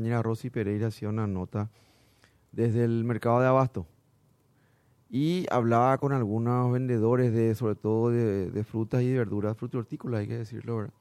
compañera Rosy Pereira hacía una nota desde el mercado de abasto y hablaba con algunos vendedores de sobre todo de, frutas y verduras, hortícolas, hay que decirlo, ¿verdad?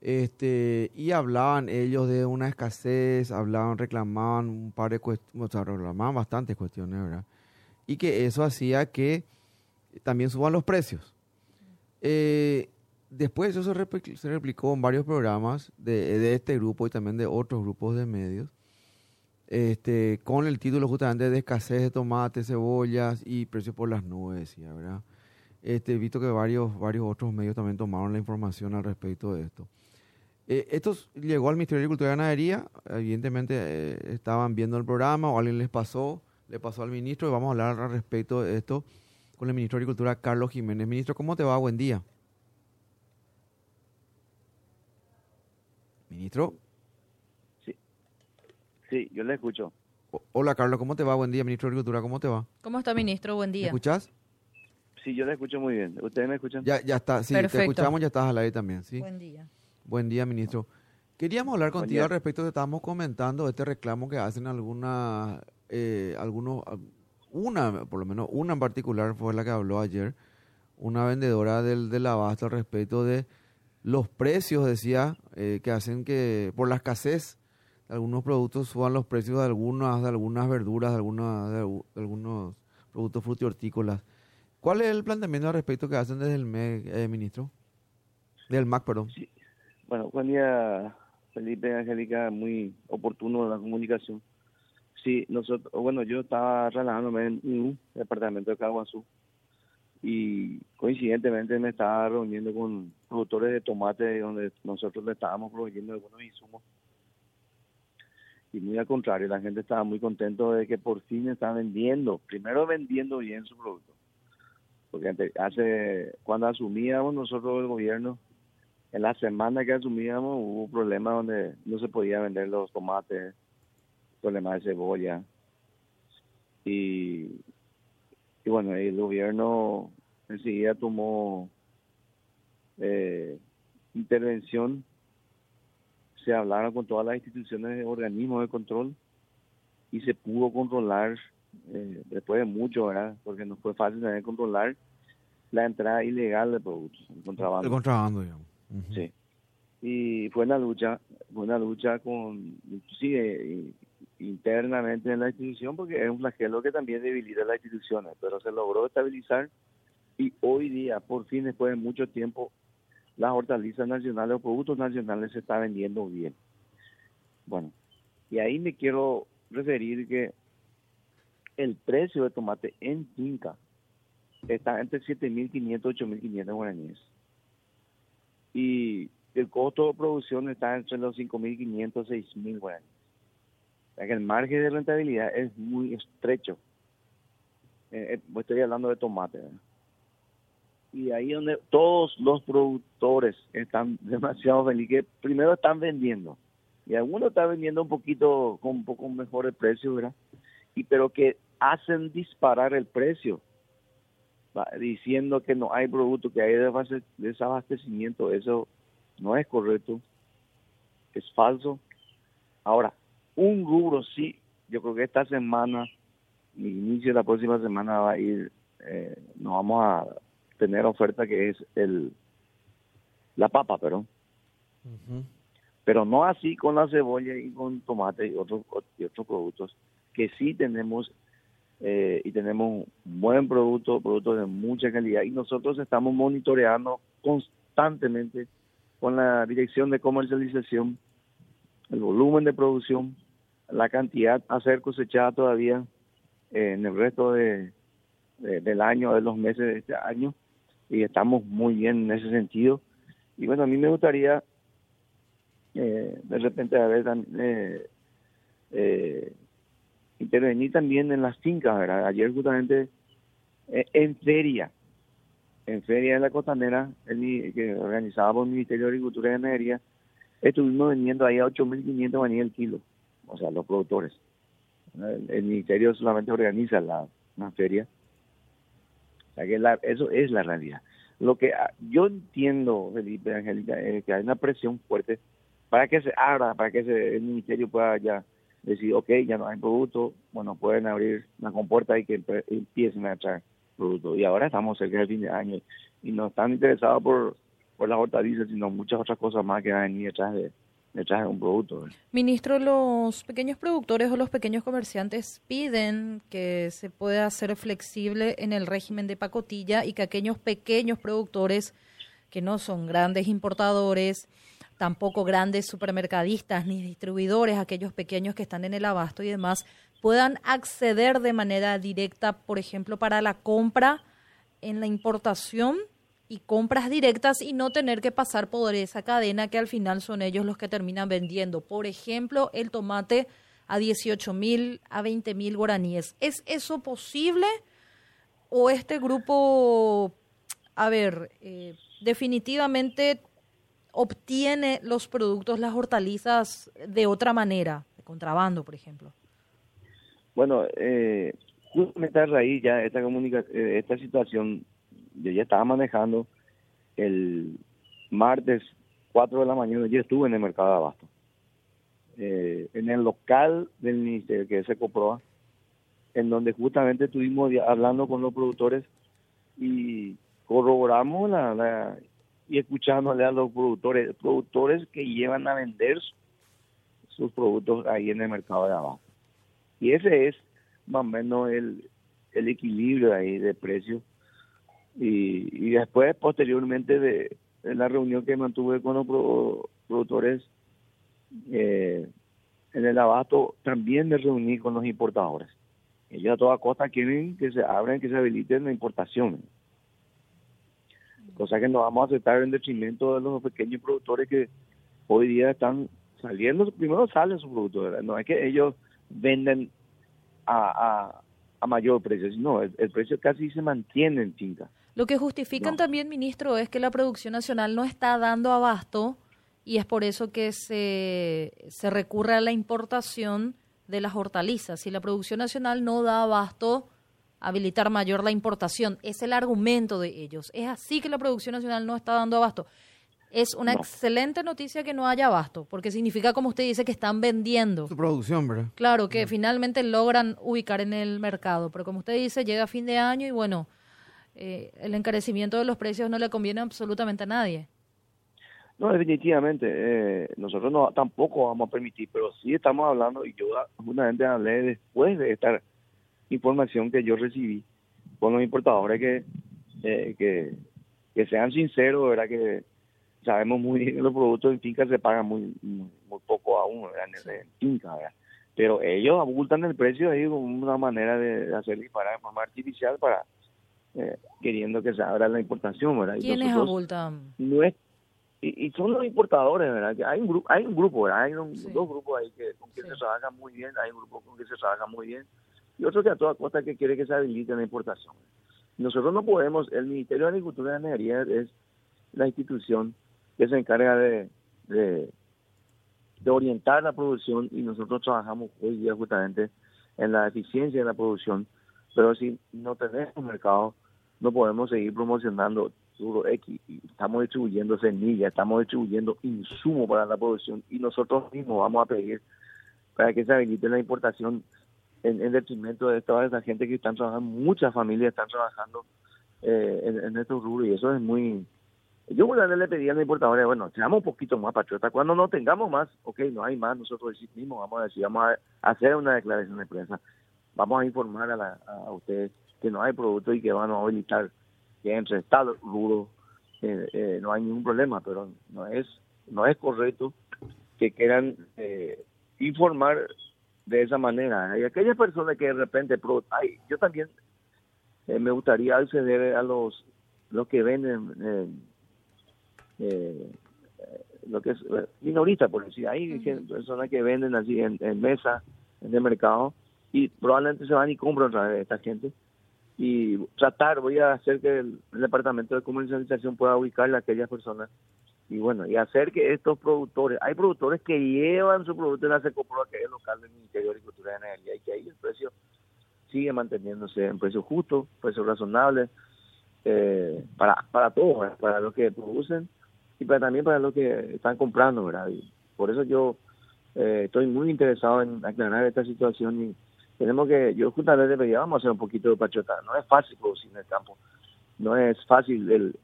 Este, y hablaban ellos de una escasez, hablaban, reclamaban un par de cuestiones, o reclamaban bastantes cuestiones, ¿verdad? Y que eso hacía que también suban los precios. Eh, después eso se, se, replicó en varios programas de, de, este grupo y también de otros grupos de medios, este, con el título justamente de escasez de tomates, cebollas y precios por las nubes, ¿verdad? Este, visto que varios, varios otros medios también tomaron la información al respecto de esto. Eh, esto llegó al Ministerio de Agricultura y Ganadería, evidentemente eh, estaban viendo el programa o alguien les pasó, le pasó al ministro y vamos a hablar al respecto de esto con el ministro de Agricultura, Carlos Jiménez. Ministro, ¿cómo te va? Buen día. Ministro. Sí, sí yo le escucho. hola, Carlos, ¿cómo te va? Buen día, ministro de Agricultura, ¿cómo te va? ¿Cómo está, ministro? Buen día. ¿Me escuchás? Sí, yo le escucho muy bien. ¿Ustedes me escuchan? Ya, ya está, sí, te escuchamos, ya estás al aire también, ¿sí? Buen día. Buen día, ministro. Queríamos hablar contigo al respecto, te estábamos comentando este reclamo que hacen algunas, eh, algunos, una, por lo menos una en particular fue la que habló ayer, una vendedora del, del abasto al respecto de los precios, decía, eh, que hacen que por la escasez de algunos productos suban los precios de algunas, de algunas verduras, de, algunas, de, algunos productos frutihortícolas. ¿Cuál es el planteamiento al respecto que hacen desde el MEC, eh, ministro? Del MAC, perdón. Bueno, buen día, Felipe Angélica, muy oportuno la comunicación. Sí, nosotros, bueno, yo estaba relajándome en un departamento de Caguazú y coincidentemente me estaba reuniendo con productores de tomate donde nosotros le estábamos proveyendo algunos insumos. Y muy al contrario, la gente estaba muy contento de que por fin están vendiendo, primero vendiendo bien su producto. Porque hace, cuando asumíamos nosotros el gobierno, en la semana que asumíamos hubo problemas donde no se podía vender los tomates, problemas de cebolla. Y, y bueno, el gobierno enseguida tomó eh, intervención, se hablaron con todas las instituciones organismos de control y se pudo controlar, eh, después de mucho, ¿verdad? Porque no fue fácil también controlar la entrada ilegal de productos, el contrabando. El contrabando, digamos. Sí. Y fue una lucha, fue una lucha con, inclusive internamente en la institución, porque es un flagelo que también debilita las instituciones, pero se logró estabilizar y hoy día, por fin, después de mucho tiempo, las hortalizas nacionales, los productos nacionales se está vendiendo bien. Bueno, y ahí me quiero referir que el precio de tomate en finca está entre 7.500 y 8.500 guaraníes y el costo de producción está entre los 5.500 y 6.000 guaraníes. Que el margen de rentabilidad es muy estrecho. Eh, eh, estoy hablando de tomate. Y ahí donde todos los productores están demasiado felices, primero están vendiendo. Y algunos están vendiendo un poquito con un poco mejor el precio, ¿verdad? Y pero que hacen disparar el precio diciendo que no hay producto, que hay desabastecimiento, eso no es correcto, es falso. Ahora, un rubro sí, yo creo que esta semana, mi inicio de la próxima semana va a ir, eh, nos vamos a tener oferta que es el la papa, pero pero no así con la cebolla y con tomate y otros y otros productos que sí tenemos eh, y tenemos un buen producto, producto de mucha calidad. Y nosotros estamos monitoreando constantemente con la dirección de comercialización el volumen de producción, la cantidad a ser cosechada todavía eh, en el resto de, del año, de los meses de este año y estamos muy bien en ese sentido. Y bueno, a mí me gustaría eh, de repente a ver eh, intervenir también en las fincas, ¿verdad? Ayer justamente eh, en feria, en feria de la costanera, el, que organizaba por el Ministerio de Agricultura y Ganadería, estuvimos vendiendo ahí a 8.500 maní el kilo, o sea, los productores. El, ministerio solamente organiza la, feria. O sea que eso es la realidad. Lo que ah, yo entiendo, Felipe Angélica, es que hay una presión fuerte para que se abra, para que el ministerio pueda ya decir, ok, ya no hay producto, bueno, pueden abrir la compuerta y que empiecen a echar producto. Y ahora estamos cerca del fin de año y no están interesados por, por las hortalizas, sino muchas otras cosas más que van a venir detrás de, Ministro, los pequeños productores o los pequeños comerciantes piden que se pueda ser flexible en el régimen de pacotilla y que aquellos pequeños productores que no son grandes importadores, tampoco grandes supermercadistas ni distribuidores, aquellos pequeños que están en el abasto y demás, puedan acceder de manera directa, por ejemplo, para la compra en la importación y compras directas y no tener que pasar por esa cadena que al final son ellos los que terminan vendiendo. Por ejemplo, el tomate a 18 mil, a 20 mil guaraníes. ¿Es eso posible? ¿O este grupo, a ver, eh, definitivamente obtiene los productos, las hortalizas de otra manera, de contrabando, por ejemplo? Bueno, eh, justamente a raíz ya esta, eh, esta situación, yo ya estaba manejando el martes 4 de la mañana, yo estuve en el mercado de abasto, eh, en el local del ministerio, que es Ecoproa, en donde justamente estuvimos hablando con los productores y corroboramos la y escuchándole a los productores, productores que llevan a vender sus productos ahí en el mercado de abajo. Y ese es más o menos el, el equilibrio ahí de precios. Y, y después, posteriormente de, la reunión que mantuve con los productores eh, en el abasto, también me reuní con los importadores. Ellos a toda costa quieren que se abran, que se habiliten la importación cosa que no vamos a aceptar en detrimento de los pequeños productores que hoy día están saliendo, primero salen sus productos, no es que ellos venden a, a, mayor precio, sino el, precio casi se mantiene en finca. Lo que justifican también, ministro, es que la producción nacional no está dando abasto y es por eso que se, se recurre a la importación de las hortalizas. Si la producción nacional no da abasto, habilitar mayor la importación. Es el argumento de ellos. Es así que la producción nacional no está dando abasto. Es una excelente noticia que no haya abasto, porque significa, como usted dice, que están vendiendo. Su producción, ¿verdad? Claro, que finalmente logran ubicar en el mercado. Pero como usted dice, llega fin de año y bueno, eh, el encarecimiento de los precios no le conviene absolutamente a nadie. No, definitivamente. Eh, nosotros no tampoco vamos a permitir, pero sí estamos hablando, y yo justamente hablé después de estar información que yo recibí con los importadores que, eh, que, que, sean sinceros, ¿verdad? Que sabemos muy bien que los productos en finca se pagan muy, muy, poco aún, En, finca, Pero ellos abultan el precio ahí como una manera de hacer disparar de forma artificial para eh, queriendo que se abra la importación, ¿verdad? ¿Quiénes abultan? No es, y, son los importadores, ¿verdad? hay un grupo, hay un grupo, ¿verdad? Hay dos grupos ahí que con quien se trabaja muy bien, hay un grupo con quien se trabaja muy bien y otro que a toda costa que quiere que se habilite la importación. Nosotros no podemos, el Ministerio de Agricultura y Ganadería es la institución que se encarga de, de, orientar la producción y nosotros trabajamos hoy día justamente en la eficiencia de la producción, pero si no tenemos mercado, no podemos seguir promocionando duro X. Estamos distribuyendo semillas, estamos distribuyendo insumos para la producción y nosotros mismos vamos a pedir para que se habilite la importación en, detrimento de toda esa gente que están trabajando, muchas familias están trabajando eh, en, estos rubros y eso es muy... Yo una vez le pedí a la importadora, bueno, seamos un poquito más patriotas, cuando no tengamos más, ok, no hay más, nosotros mismos vamos a decir, vamos a hacer una declaración de prensa, vamos a informar a, a ustedes que no hay producto y que van a habilitar que entre tal rubro eh, eh, no hay ningún problema, pero no es no es correcto que quieran informar de esa manera. Hay aquellas personas que de repente, ay, yo también eh, me gustaría acceder a los, los que venden eh, eh, lo que es minorista, por decir, hay personas que venden así en, mesa, en el mercado, y probablemente se van y compran otra vez esta gente. Y tratar, voy a hacer que el, departamento de comercialización pueda ubicar a aquellas personas y bueno, y hacer que estos productores, hay productores que llevan su producto en la Secopro, que es el local del Ministerio de Agricultura y Energía, y que ahí el precio sigue manteniéndose en precio justo, precio razonable, eh, para, para todos, para los que producen y también para los que están comprando, ¿verdad? Por eso yo eh, estoy muy interesado en aclarar esta situación y tenemos que, yo justamente pedía, vamos a hacer un poquito de pachota. No es fácil producir en el campo, no es fácil el,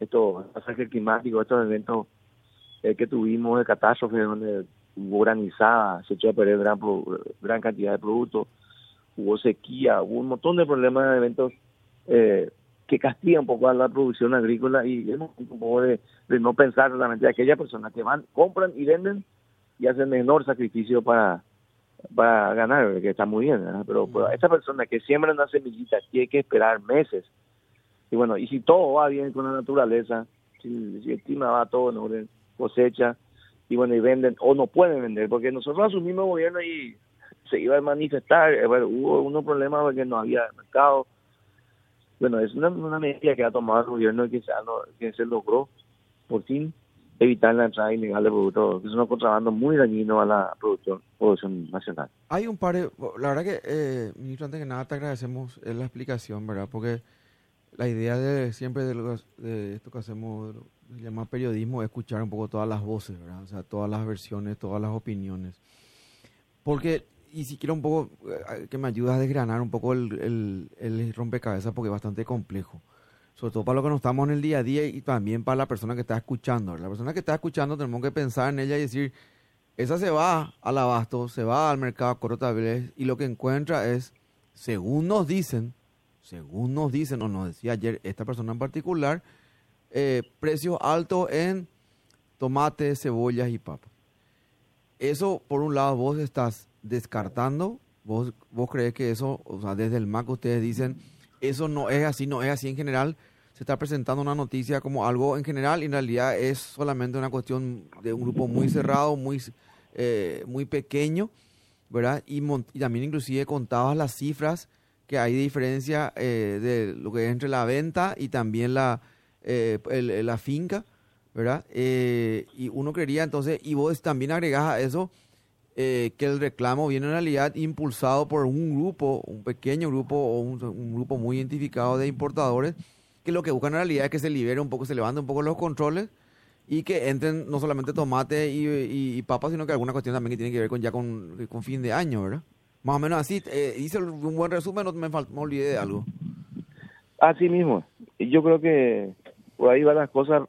esto, el pasaje climático, estos eventos eh, que tuvimos de catástrofe donde hubo granizada, se echó a perder gran, gran cantidad de productos, hubo sequía, hubo un montón de problemas de eventos eh, que castigan un poco a la producción agrícola y un poco de, no pensar solamente en aquellas personas que van, compran y venden y hacen menor sacrificio para, para ganar, que está muy bien, pero, pero esta persona que siembra una semillita tiene que esperar meses. Y bueno, y si todo va bien con la naturaleza, si, si el clima va todo en orden, cosecha, y bueno, y venden, o no pueden vender, porque nosotros asumimos el gobierno y se iba a manifestar, eh, bueno, hubo unos problemas porque no había mercado. Bueno, es una, medida que ha tomado el gobierno y que se, que se logró, por fin, evitar la entrada ilegal de productos, que es un contrabando muy dañino a la producción, producción nacional. Hay un par de, la verdad que, eh, ministro, antes que nada te agradecemos la explicación, ¿verdad? Porque la idea de siempre de, de esto que hacemos, se periodismo, es escuchar un poco todas las voces, ¿verdad? O sea, todas las versiones, todas las opiniones. Porque, y si quiero un poco, eh, que me ayudas a desgranar un poco el, el, rompecabezas, porque es bastante complejo sobre todo para lo que no estamos en el día a día y también para la persona que está escuchando. La persona que está escuchando tenemos que pensar en ella y decir, esa se va al abasto, se va al mercado vez y lo que encuentra es, según nos dicen, según nos dicen, o nos decía ayer esta persona en particular, eh, precios altos en tomates, cebollas y papas. Eso, por un lado, vos estás descartando, vos, vos crees que eso, o sea, desde el MAC ustedes dicen, eso no es así, no es así en general. Se está presentando una noticia como algo en general y en realidad es solamente una cuestión de un grupo muy cerrado, muy, eh, muy pequeño, ¿verdad? Y, también inclusive contabas las cifras que hay diferencia eh, de lo que es entre la venta y también la, eh, la finca, ¿verdad? y uno creería entonces, y vos también agregás a eso eh, que el reclamo viene en realidad impulsado por un grupo, un pequeño grupo o un, grupo muy identificado de importadores que lo que buscan en realidad es que se libere un poco, se levanten un poco los controles y que entren no solamente tomate y, papas, sino que alguna cuestión también que tiene que ver con ya con, con fin de año, ¿verdad? Más o menos así, eh, hice un buen resumen, no me, me olvidé de algo. Así mismo, yo creo que por ahí van las cosas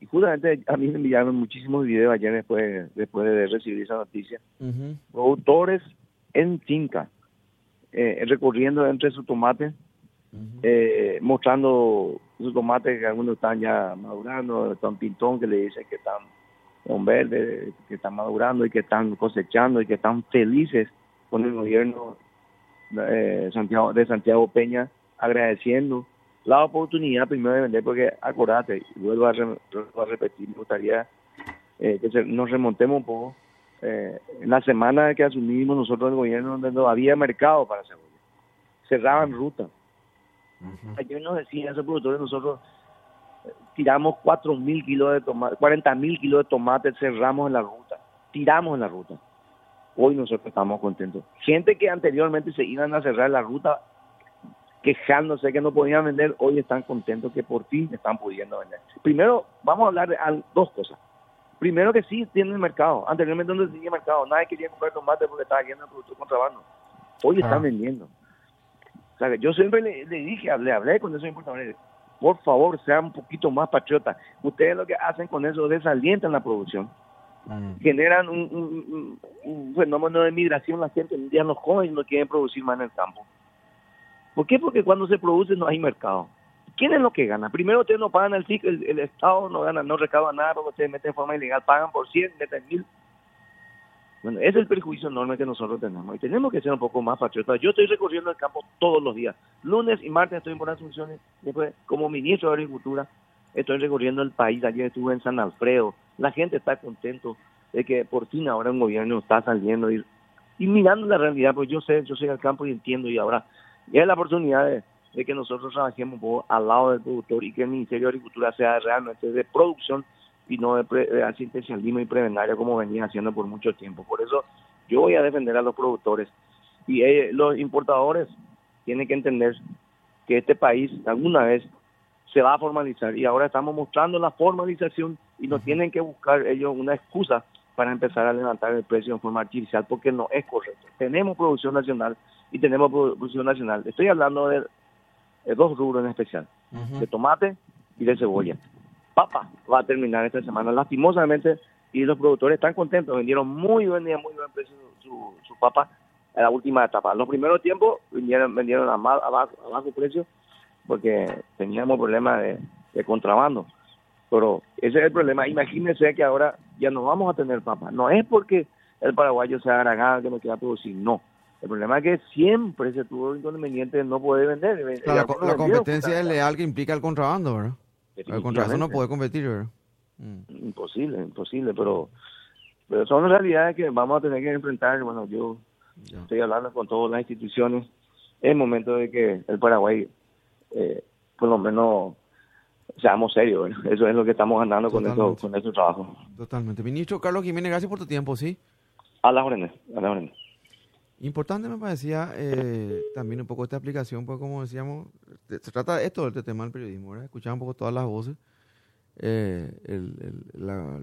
y justamente a mí me enviaron muchísimos videos ayer después, después de recibir esa noticia. Productores en finca, eh, recorriendo entre sus tomates, eh, mostrando sus tomates que algunos están ya madurando, están pintón que le dicen que están con verde, que están madurando y que están cosechando y que están felices con el gobierno eh, Santiago, de Santiago Peña, agradeciendo la oportunidad primero de vender, porque acordate, vuelvo a, repetir, me gustaría eh, que nos remontemos un poco. Eh, en la semana que asumimos nosotros el gobierno, donde no había mercado para cebolla, cerraban ruta. Ayer nos decían esos productores, nosotros eh, tiramos cuatro mil kilos de tomate, 40 mil kilos de tomate, cerramos en la ruta, tiramos en la ruta. Hoy nosotros estamos contentos. Gente que anteriormente se iban a cerrar la ruta quejándose que no podían vender, hoy están contentos que por fin están pudiendo vender. Primero, vamos a hablar de dos cosas. Primero que sí tienen mercado. Anteriormente no tenía mercado. Nadie quería comprar tomate porque estaba lleno de productos contrabando. Hoy están vendiendo. O sea, yo siempre le, dije, hablé, hablé con esos importadores, por favor, sean un poquito más patriotas. Ustedes lo que hacen con eso desalientan la producción. Mm. Generan un, fenómeno de migración, la gente ya no come y no quieren producir más en el campo. ¿Por qué? Porque cuando se produce no hay mercado. ¿Quién es lo que gana? Primero ustedes no pagan el SIC, el, Estado no gana, no recaba nada porque ustedes meten de forma ilegal, pagan por 100, meten mil. Bueno, ese es el perjuicio enorme que nosotros tenemos y tenemos que ser un poco más patriotas. Yo estoy recorriendo el campo todos los días. Lunes y martes estoy en buenas funciones. Después, como ministro de Agricultura, estoy recorriendo el país. Ayer estuve en San Alfredo. La gente está contento de que por fin ahora un gobierno está saliendo y, y mirando la realidad. Pues yo sé, yo soy al campo y entiendo y ahora y es la oportunidad de, que nosotros trabajemos al lado del productor y que el Ministerio de Agricultura sea realmente de producción y no de, asistencialismo y prebendario como venía haciendo por mucho tiempo. Por eso yo voy a defender a los productores y eh, los importadores tienen que entender que este país alguna vez se va a formalizar y ahora estamos mostrando la formalización y no tienen que buscar ellos una excusa para empezar a levantar el precio en forma artificial porque no es correcto. Tenemos producción nacional y tenemos producción nacional. Estoy hablando de, dos rubros en especial, de tomate y de cebolla. Papa va a terminar esta semana, lastimosamente, y los productores están contentos, vendieron muy buen día, muy buen precio su, su papa en la última etapa. Los primeros tiempos vendieron, vendieron a, bajo, precio porque teníamos problemas de, de contrabando. Pero ese es el problema. Imagínense que ahora ya no vamos a tener papa. No es porque el paraguayo sea agragado que no quiera producir, no. El problema es que siempre se tuvo el inconveniente de no poder vender. la, competencia es leal que implica el contrabando, ¿verdad? El contrabando no puede competir, ¿verdad? Mm. Imposible, imposible, pero, pero son realidades que vamos a tener que enfrentar. Bueno, yo estoy hablando con todas las instituciones. Es momento de que el Paraguay, eh, por lo menos, seamos serios. Eso es lo que estamos ganando con, esto, con este trabajo. Totalmente. Ministro Carlos Jiménez, gracias por tu tiempo, ¿sí? A las órdenes, a las órdenes. Importante me parecía eh, también un poco esta aplicación, pues como decíamos, se trata de esto, del tema del periodismo, ¿verdad? Escuchar un poco todas las voces. Eh, el, el, la,